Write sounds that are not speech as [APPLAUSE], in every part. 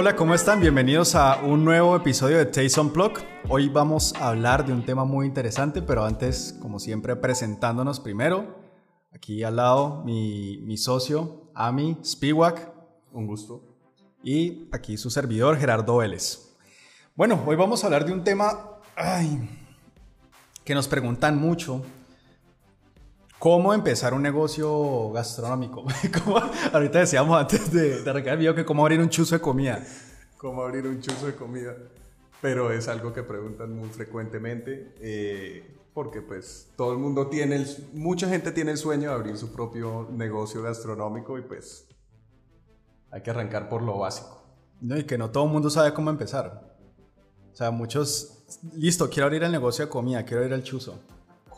Hola, ¿cómo están? Bienvenidos a un nuevo episodio de Taste on. Hoy vamos a hablar de un tema muy interesante, pero antes, como siempre, presentándonos primero. Aquí al lado, mi, mi socio, Ami Spiwak. Un gusto. Y aquí su servidor, Gerardo Vélez. Bueno, hoy vamos a hablar de un tema ay, que nos preguntan mucho ¿Cómo empezar un negocio gastronómico? [LAUGHS] ahorita decíamos antes de, de arrancar el video que cómo abrir un chuzo de comida. ¿Cómo abrir un chuzo de comida? Pero es algo que preguntan muy frecuentemente eh, porque pues todo el mundo tiene, el, mucha gente tiene el sueño de abrir su propio negocio gastronómico y pues hay que arrancar por lo básico. No, y que no todo el mundo sabe cómo empezar. O sea, muchos, listo, quiero abrir el negocio de comida, quiero abrir el chuzo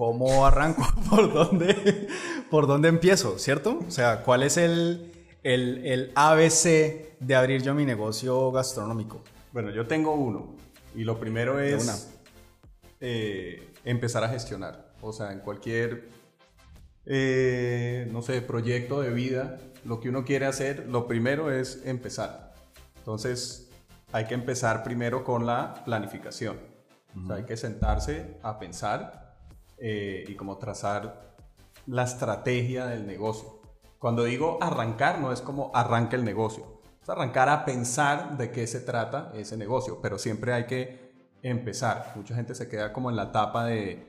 ¿cómo arranco? [LAUGHS] ¿Por dónde, por dónde empiezo? ¿Cierto? O sea, ¿cuál es el, el, el ABC de abrir yo mi negocio gastronómico? Bueno, yo tengo uno. Y lo primero es eh, empezar a gestionar. O sea, en cualquier, eh, no sé, proyecto de vida, lo que uno quiere hacer, lo primero es empezar. Entonces, hay que empezar primero con la planificación. o sea, hay que sentarse a pensar eh, y como trazar la estrategia del negocio. Cuando digo arrancar, no es como arranca el negocio, es arrancar a pensar de qué se trata ese negocio, pero siempre hay que empezar. Mucha gente se queda como en la etapa de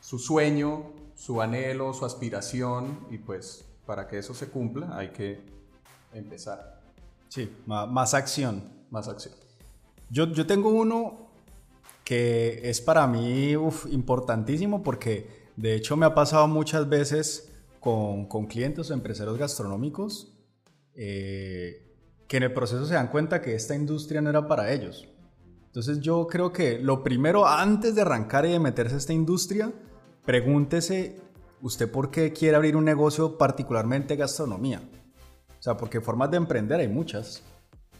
su sueño, su anhelo, su aspiración, y pues para que eso se cumpla hay que empezar. Sí, más, acción. Más acción. Yo, yo tengo uno que es para mí importantísimo porque de hecho me ha pasado muchas veces con, con clientes o empresarios gastronómicos eh, que en el proceso se dan cuenta que esta industria no era para ellos. Entonces yo creo que lo primero antes de arrancar y de meterse a esta industria, pregúntese usted por qué quiere abrir un negocio particularmente gastronomía. O sea, porque formas de emprender hay muchas.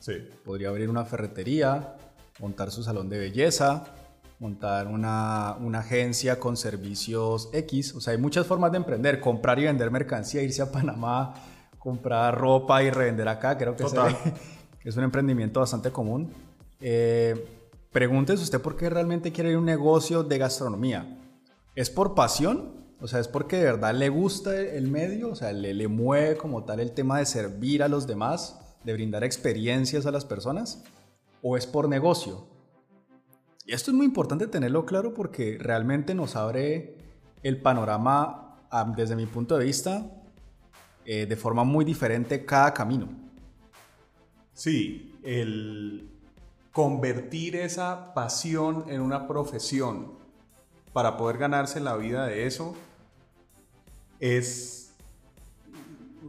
Sí. Podría abrir una ferretería, montar su salón de belleza, montar una, una, agencia con servicios X. O sea, hay muchas formas de emprender, comprar y vender mercancía, irse a Panamá, comprar ropa y revender acá. Creo que [LAUGHS] es un emprendimiento bastante común. Eh, pregúntese usted por qué realmente quiere ir a un negocio de gastronomía. ¿Es por pasión? O sea, ¿es porque de verdad le gusta el medio? O sea, le, le mueve como tal el tema de servir a los demás, de brindar experiencias a las personas? ¿O es por negocio? Y esto es muy importante tenerlo claro porque realmente nos abre el panorama, desde mi punto de vista, eh, de forma muy diferente cada camino. Sí, el convertir esa pasión en una profesión para poder ganarse la vida de eso es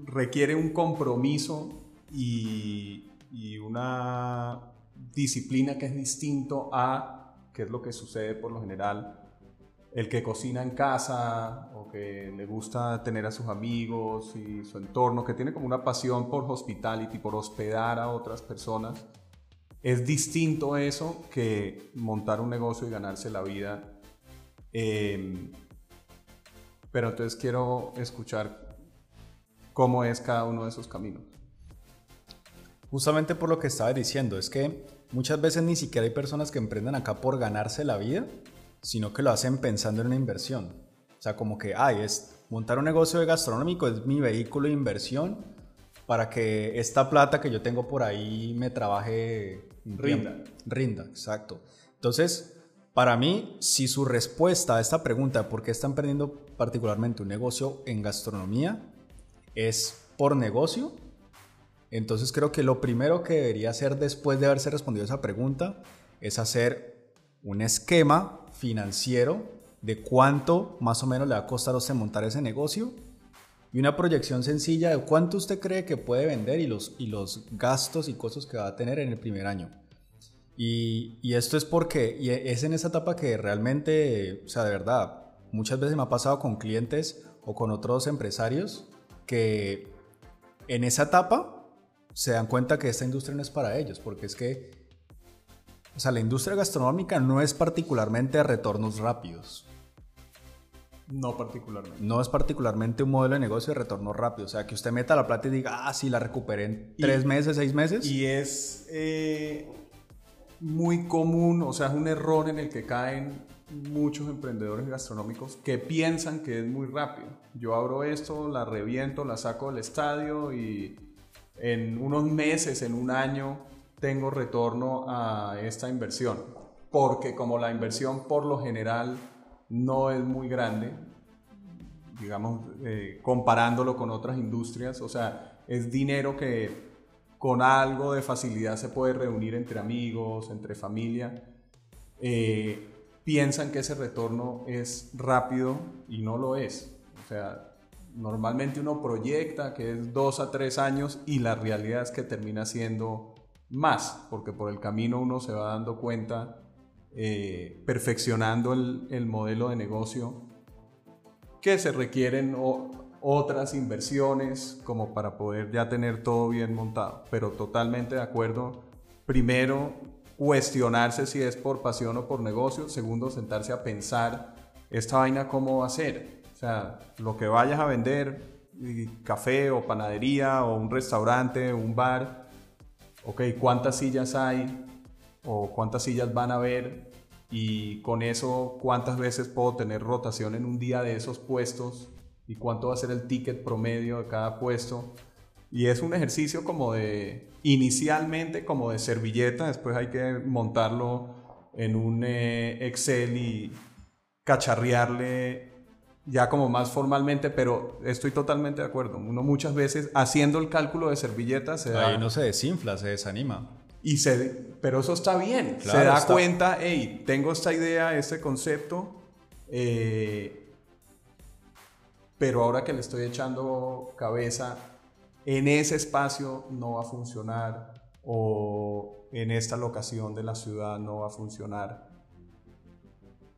requiere un compromiso y, y una disciplina que es distinto a qué es lo que sucede por lo general. El que cocina en casa o que le gusta tener a sus amigos y su entorno, que tiene como una pasión por hospitality, por hospedar a otras personas, es distinto eso que montar un negocio y ganarse la vida. Em, pero entonces quiero escuchar cómo es cada uno de esos caminos. Justamente por lo que estaba diciendo, es que Muchas veces ni siquiera hay personas que emprenden acá por ganarse la vida, sino que lo hacen pensando en una inversión. O sea, como que, ay, es montar un negocio de gastronómico es mi vehículo de inversión para que esta plata que yo tengo por ahí me trabaje rinda. Rinda, exacto. Entonces, para mí, si su respuesta a esta pregunta, ¿por qué está emprendiendo particularmente un negocio en gastronomía? Es por negocio, entonces creo que lo primero que debería hacer después de haberse respondido esa pregunta es hacer un esquema financiero de cuánto más o menos le va a costar a usted montar ese negocio y una proyección sencilla de cuánto usted cree que puede vender y los, y los gastos y costos que va a tener en el primer año. Y, y esto es porque y es en esa etapa que realmente, o sea, de verdad, muchas veces me ha pasado con clientes o con otros empresarios que en esa etapa se dan cuenta que esta industria no es para ellos, porque es que, o sea, la industria gastronómica no es particularmente de retornos rápidos. No particularmente. No es particularmente un modelo de negocio de retorno rápido. O sea, que usted meta la plata y diga, ah, sí, la recuperé en tres meses, seis meses. Y es eh, muy común, o sea, es un error en el que caen muchos emprendedores gastronómicos que piensan que es muy rápido. Yo abro esto, la reviento, la saco del estadio y en unos meses, en un año, tengo retorno a esta inversión. Porque como la inversión por lo general no es muy grande, digamos, eh, comparándolo con otras industrias, o sea, es dinero que con algo de facilidad se puede reunir entre amigos, entre familia. Eh, piensan que ese retorno es rápido y no lo es. O sea, normalmente uno proyecta que es dos a tres años y la realidad es que termina siendo más, porque por el camino uno se va dando cuenta, eh, perfeccionando el, modelo de negocio, que se requieren otras inversiones como para poder ya tener todo bien montado. Pero totalmente de acuerdo. Primero, cuestionarse si es por pasión o por negocio. Segundo, sentarse a pensar esta vaina cómo va a ser. Sea, lo que vayas a vender, café o panadería o un restaurante, un bar, ok, ¿cuántas sillas hay? ¿O cuántas sillas van a haber? Y con eso, ¿cuántas veces puedo tener rotación en un día de esos puestos? ¿Y cuánto va a ser el ticket promedio de cada puesto? Y es un ejercicio como de, inicialmente como de servilleta, después hay que montarlo en un eh, Excel y cacharrearle ya como más formalmente, pero estoy totalmente de acuerdo. Uno muchas veces haciendo el cálculo de servilleta se da... Ahí no se desinfla, se desanima. Y se, pero eso está bien. se da cuenta, hey, tengo esta idea, este concepto, eh, pero ahora que le estoy echando cabeza, en ese espacio no va a funcionar o en esta locación de la ciudad no va a funcionar.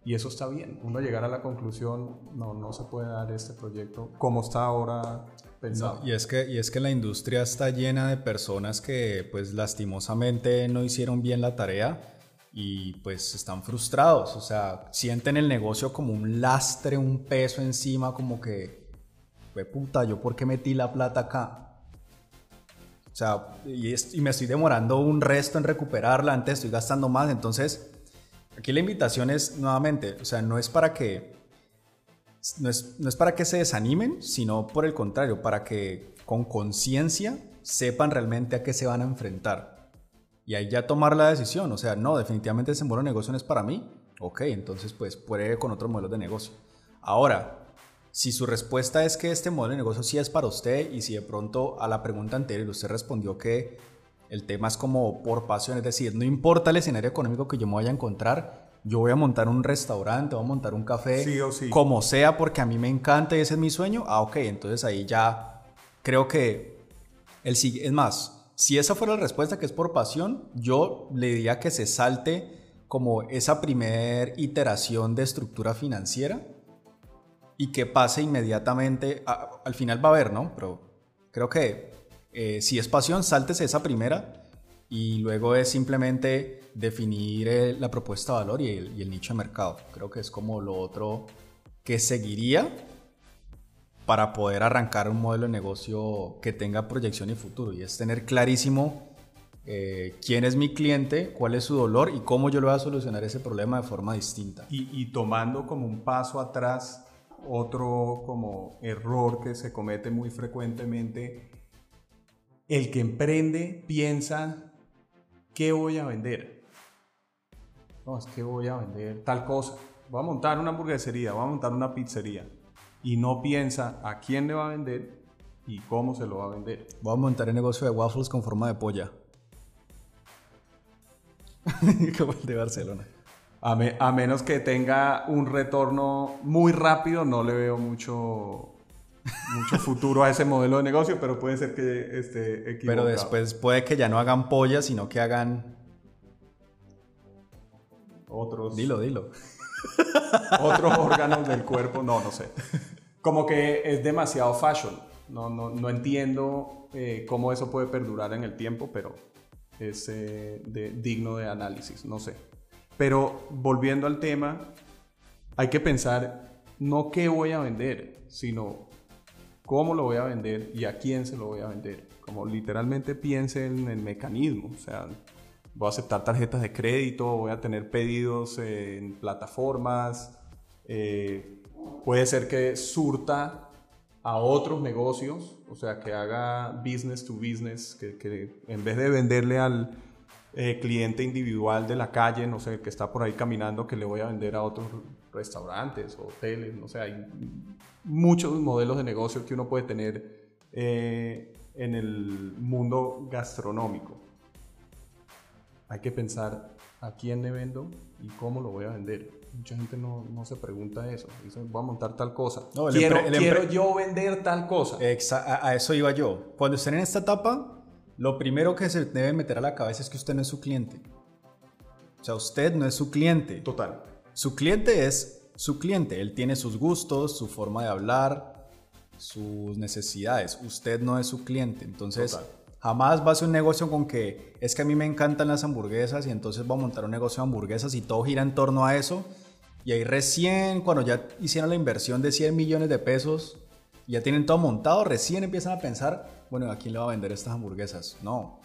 Y eso está bien. Uno llegar a la conclusión, no, no se puede dar este proyecto como está ahora pensado. y, es que, y es que la industria está llena de personas que pues lastimosamente no hicieron bien la tarea y pues están frustrados. O sea, sienten el negocio como un lastre, un peso encima, como que, fue puta, ¿yo por qué metí la plata acá? O sea, y, y, me estoy demorando un resto en recuperarla, antes estoy gastando más. Entonces, aquí la invitación es nuevamente, o sea, no es para que, no es, no es para que se desanimen, sino por el contrario, para que con conciencia sepan realmente a qué se van a enfrentar. Y ahí ya tomar la decisión, o sea, no, definitivamente ese modelo de negocio no es para mí. Ok, entonces pues puede con otro modelo de negocio. Ahora, si su respuesta es que este modelo de negocio sí es para usted y si de pronto a la pregunta anterior usted respondió que el tema es como por pasión, es decir, no importa el escenario económico que yo me vaya a encontrar, yo voy a montar un restaurante, voy a montar un café, como sea, porque a mí me encanta y ese es mi sueño, ah, ok, entonces ahí ya creo que el es más, si esa fuera la respuesta que es por pasión, yo le diría que se salte como esa primer iteración de estructura financiera y que pase inmediatamente, al final va a haber, ¿no? Pero creo que eh, si es pasión, sáltese esa primera y luego es simplemente definir eh, la propuesta de valor y el, nicho de mercado. Creo que es como lo otro que seguiría para poder arrancar un modelo de negocio que tenga proyección y futuro y es tener clarísimo eh, quién es mi cliente, cuál es su dolor y cómo yo lo voy a solucionar ese problema de forma distinta. y tomando como un paso atrás otro como error que se comete muy frecuentemente, el que emprende piensa, ¿qué voy a vender? No, es que voy a vender tal cosa. Voy a montar una hamburguesería, voy a montar una pizzería. Y no piensa a quién le va a vender y cómo se lo va a vender. Voy a montar el negocio de waffles con forma de polla. [LAUGHS] Como el de Barcelona. A, menos que tenga un retorno muy rápido, no le veo mucho, mucho futuro a ese modelo de negocio, pero puede ser que esté equivocado. Pero después puede que ya no hagan pollas, sino que hagan... Otros... Dilo, dilo. [LAUGHS] Otros órganos del cuerpo, no, no sé. Como que es demasiado fashion. No, no, no entiendo eh, cómo eso puede perdurar en el tiempo, pero es eh, digno de análisis, no sé. Pero volviendo al tema, hay que pensar no qué voy a vender, sino cómo lo voy a vender y a quién se lo voy a vender. Como literalmente piense en el mecanismo, o sea, voy a aceptar tarjetas de crédito, voy a tener pedidos en plataformas, eh, puede ser que surta a otros negocios, o sea, que haga business to business, que, en vez de venderle al eh, cliente individual de la calle, no sé, que está por ahí caminando, que le voy a vender a otros restaurantes, hoteles, no sé, hay muchos modelos de negocio que uno puede tener eh, en el mundo gastronómico. Hay que pensar a quién le vendo y cómo lo voy a vender. Mucha gente no, no se pregunta eso. Dice, voy a montar tal cosa. quiero, quiero yo vender tal cosa. a, a, eso iba yo. Cuando estén en esta etapa, lo primero que se debe meter a la cabeza es que usted no es su cliente. O sea, usted no es su cliente. Total. Su cliente es su cliente. Él tiene sus gustos, su forma de hablar, sus necesidades. Usted no es su cliente. Entonces, Total Jamás va a ser un negocio con que es que a mí me encantan las hamburguesas y entonces voy a montar un negocio de hamburguesas y todo gira en torno a eso. Y ahí recién, cuando ya hicieron la inversión de 100 millones de pesos, ya tienen todo montado, recién empiezan a pensar, bueno, ¿a quién le va a vender estas hamburguesas? No,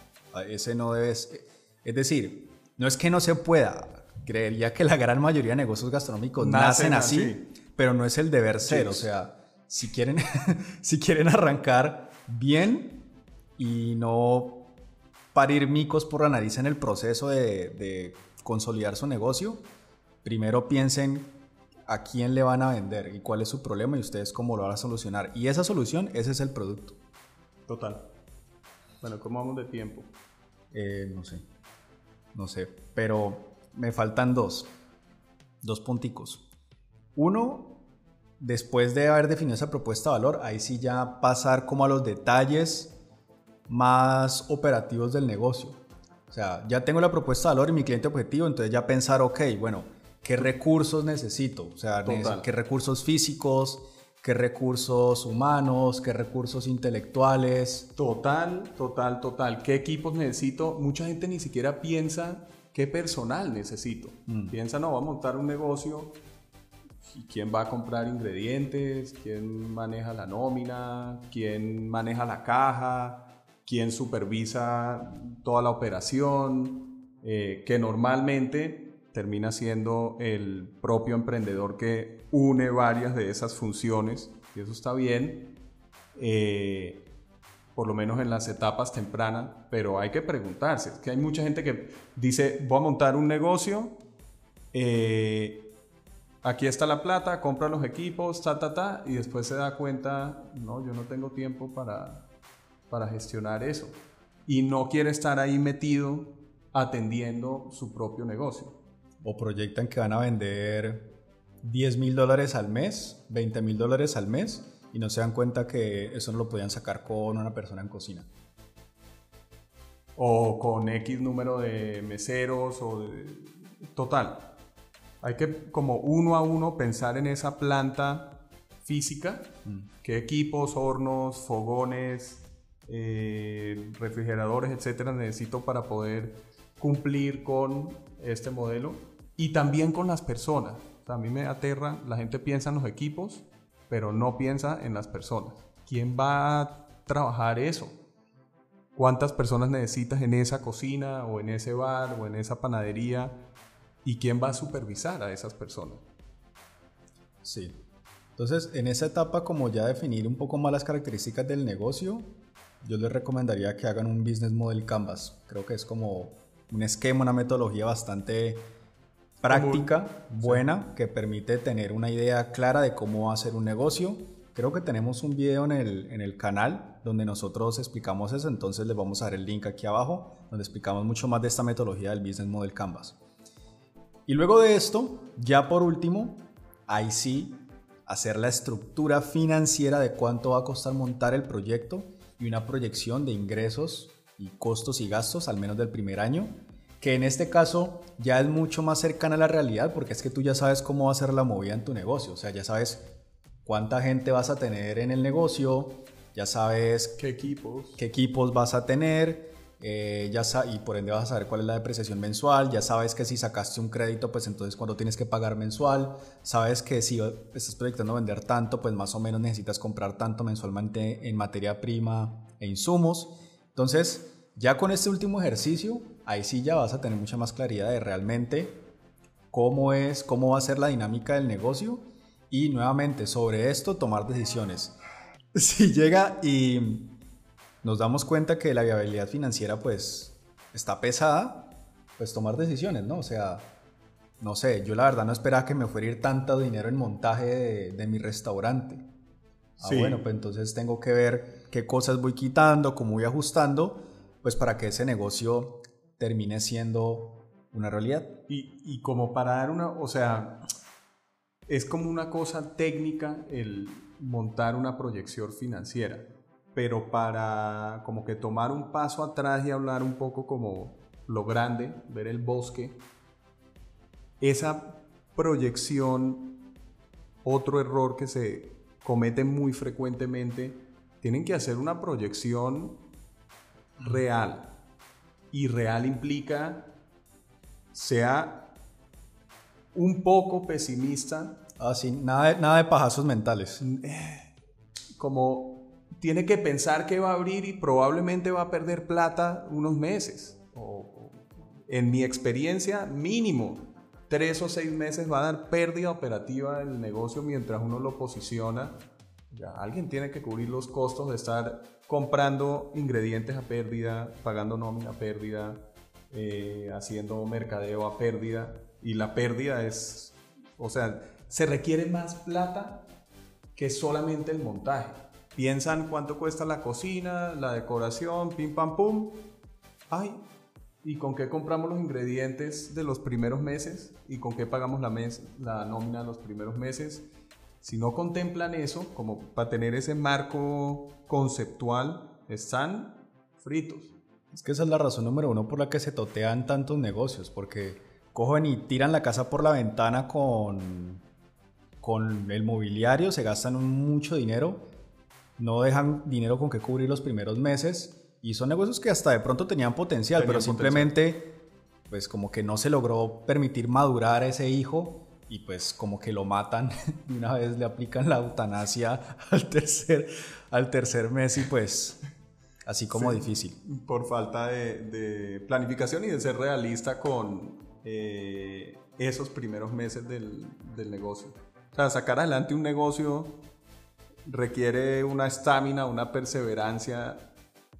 ese no debe ser. Es decir, no es que no se pueda. Creería que la gran mayoría de negocios gastronómicos nacen, así, pero no es el deber ser. O sea, si quieren, [LAUGHS] si quieren arrancar bien, y no parir micos por la nariz en el proceso de, consolidar su negocio, primero piensen a quién le van a vender y cuál es su problema y ustedes cómo lo van a solucionar. Y esa solución, ese es el producto. Total. Bueno, ¿cómo vamos de tiempo? Eh, no sé. No sé. Pero me faltan dos. Dos punticos. Uno, después de haber definido esa propuesta de valor, ahí sí ya pasar como a los detalles más operativos del negocio. O sea, ya tengo la propuesta de valor y mi cliente objetivo, entonces ya pensar, ok, bueno, ¿qué recursos necesito? O sea, ¿qué recursos físicos? ¿Qué recursos humanos? ¿Qué recursos intelectuales? Total, total, total. ¿Qué equipos necesito? Mucha gente ni siquiera piensa qué personal necesito. Mm. Piensa, no, voy a montar un negocio ¿Y quién va a comprar ingredientes? ¿Quién maneja la nómina? ¿Quién maneja la caja? quién supervisa toda la operación, eh, que normalmente termina siendo el propio emprendedor que une varias de esas funciones, y eso está bien, eh, por lo menos en las etapas tempranas, pero hay que preguntarse, que hay mucha gente que dice, voy a montar un negocio, eh, aquí está la plata, compra los equipos, ta, ta, ta, y después se da cuenta, no, yo no tengo tiempo para, para gestionar eso y no quiere estar ahí metido atendiendo su propio negocio. O proyectan que van a vender 10 mil dólares al mes, 20 mil dólares al mes y no se dan cuenta que eso no lo podían sacar con una persona en cocina. O con X número de meseros o de... Total. Hay que como uno a uno pensar en esa planta física, mm. qué equipos, hornos, fogones, eh, refrigeradores, etcétera, necesito para poder cumplir con este modelo y también con las personas. a mí me aterra, la gente piensa en los equipos, pero no piensa en las personas. ¿Quién va a trabajar eso? ¿Cuántas personas necesitas en esa cocina o en ese bar o en esa panadería? ¿Y quién va a supervisar a esas personas? Sí. Entonces, en esa etapa, como ya definir un poco más las características del negocio, yo les recomendaría que hagan un Business Model Canvas. Creo que es como un esquema, una metodología bastante práctica, buena, que permite tener una idea clara de cómo hacer un negocio. Creo que tenemos un video en el, en el canal donde nosotros explicamos eso, entonces les vamos a dar el link aquí abajo, donde explicamos mucho más de esta metodología del Business Model Canvas. Y luego de esto, ya por último, ahí sí, hacer la estructura financiera de cuánto va a costar montar el proyecto y una proyección de ingresos y costos y gastos al menos del primer año, que en este caso ya es mucho más cercana a la realidad porque es que tú ya sabes cómo va a ser la movida en tu negocio, o sea, ya sabes cuánta gente vas a tener en el negocio, ya sabes qué equipos, qué equipos vas a tener, eh, ya y por ende vas a saber cuál es la depreciación mensual, ya sabes que si sacaste un crédito, pues entonces cuando tienes que pagar mensual, sabes que si estás proyectando vender tanto, pues más o menos necesitas comprar tanto mensualmente en materia prima e insumos. Entonces, ya con este último ejercicio, ahí sí ya vas a tener mucha más claridad de realmente cómo es, cómo va a ser la dinámica del negocio y nuevamente sobre esto tomar decisiones. [LAUGHS] Si llega y nos damos cuenta que la viabilidad financiera pues está pesada, pues tomar decisiones, ¿no? O sea, no sé, yo la verdad no esperaba que me fuera a ir tanto dinero en montaje de, mi restaurante. Ah, bueno, pues entonces tengo que ver qué cosas voy quitando, cómo voy ajustando, pues para que ese negocio termine siendo una realidad. Y, y como para dar una, o sea, es como una cosa técnica el montar una proyección financiera pero para como que tomar un paso atrás y hablar un poco como lo grande, ver el bosque, esa proyección, otro error que se comete muy frecuentemente, tienen que hacer una proyección real. Y real implica sea un poco pesimista. Ah, nada nada de pajazos mentales. [SIGHS] Como tiene que pensar que va a abrir y probablemente va a perder plata unos meses. en mi experiencia, mínimo tres o seis meses va a dar pérdida operativa el negocio mientras uno lo posiciona. Alguien tiene que cubrir los costos de estar comprando ingredientes a pérdida, pagando nómina a pérdida, eh, haciendo mercadeo a pérdida. Y la pérdida es, o sea, se requiere más plata que solamente el montaje piensan cuánto cuesta la cocina, la decoración, pim pam pum. Ay, ¿y con qué compramos los ingredientes de los primeros meses? ¿Y con qué pagamos la, mes, la nómina de los primeros meses? Si no contemplan eso, como para tener ese marco conceptual, están fritos. Es que esa es la razón número uno por la que se totean tantos negocios, porque cogen y tiran la casa por la ventana con, con el mobiliario, se gastan mucho dinero no dejan dinero con que cubrir los primeros meses y son negocios que hasta de pronto tenían potencial, pero simplemente pues como que no se logró permitir madurar a ese hijo y pues como que lo matan [LAUGHS] y una vez le aplican la eutanasia [LAUGHS] al tercer, al tercer mes y pues así como difícil. Por falta de, planificación y de ser realista con eh, esos primeros meses del, del negocio. O sea, sacar adelante un negocio requiere una estamina, una perseverancia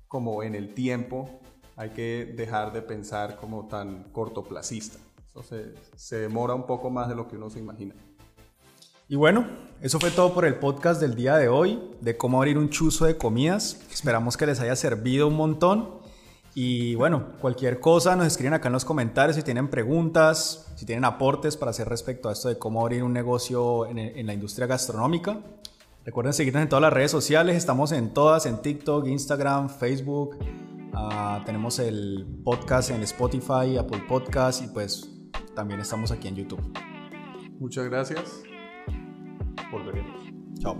como en el tiempo. Hay que dejar de pensar como tan cortoplacista. Se, demora un poco más de lo que uno se imagina. Y bueno, eso fue todo por el podcast del día de hoy, de cómo abrir un chuzo de comidas. Esperamos que les haya servido un montón. Y bueno, cualquier cosa nos escriben acá en los comentarios si tienen preguntas, si tienen aportes para hacer respecto a esto de cómo abrir un negocio en, en la industria gastronómica. Recuerden seguirnos en todas las redes sociales, estamos en todas, en TikTok, Instagram, Facebook. Ah, tenemos el podcast en Spotify, Apple Podcast y pues también estamos aquí en YouTube. Muchas gracias. Volveremos. Chao.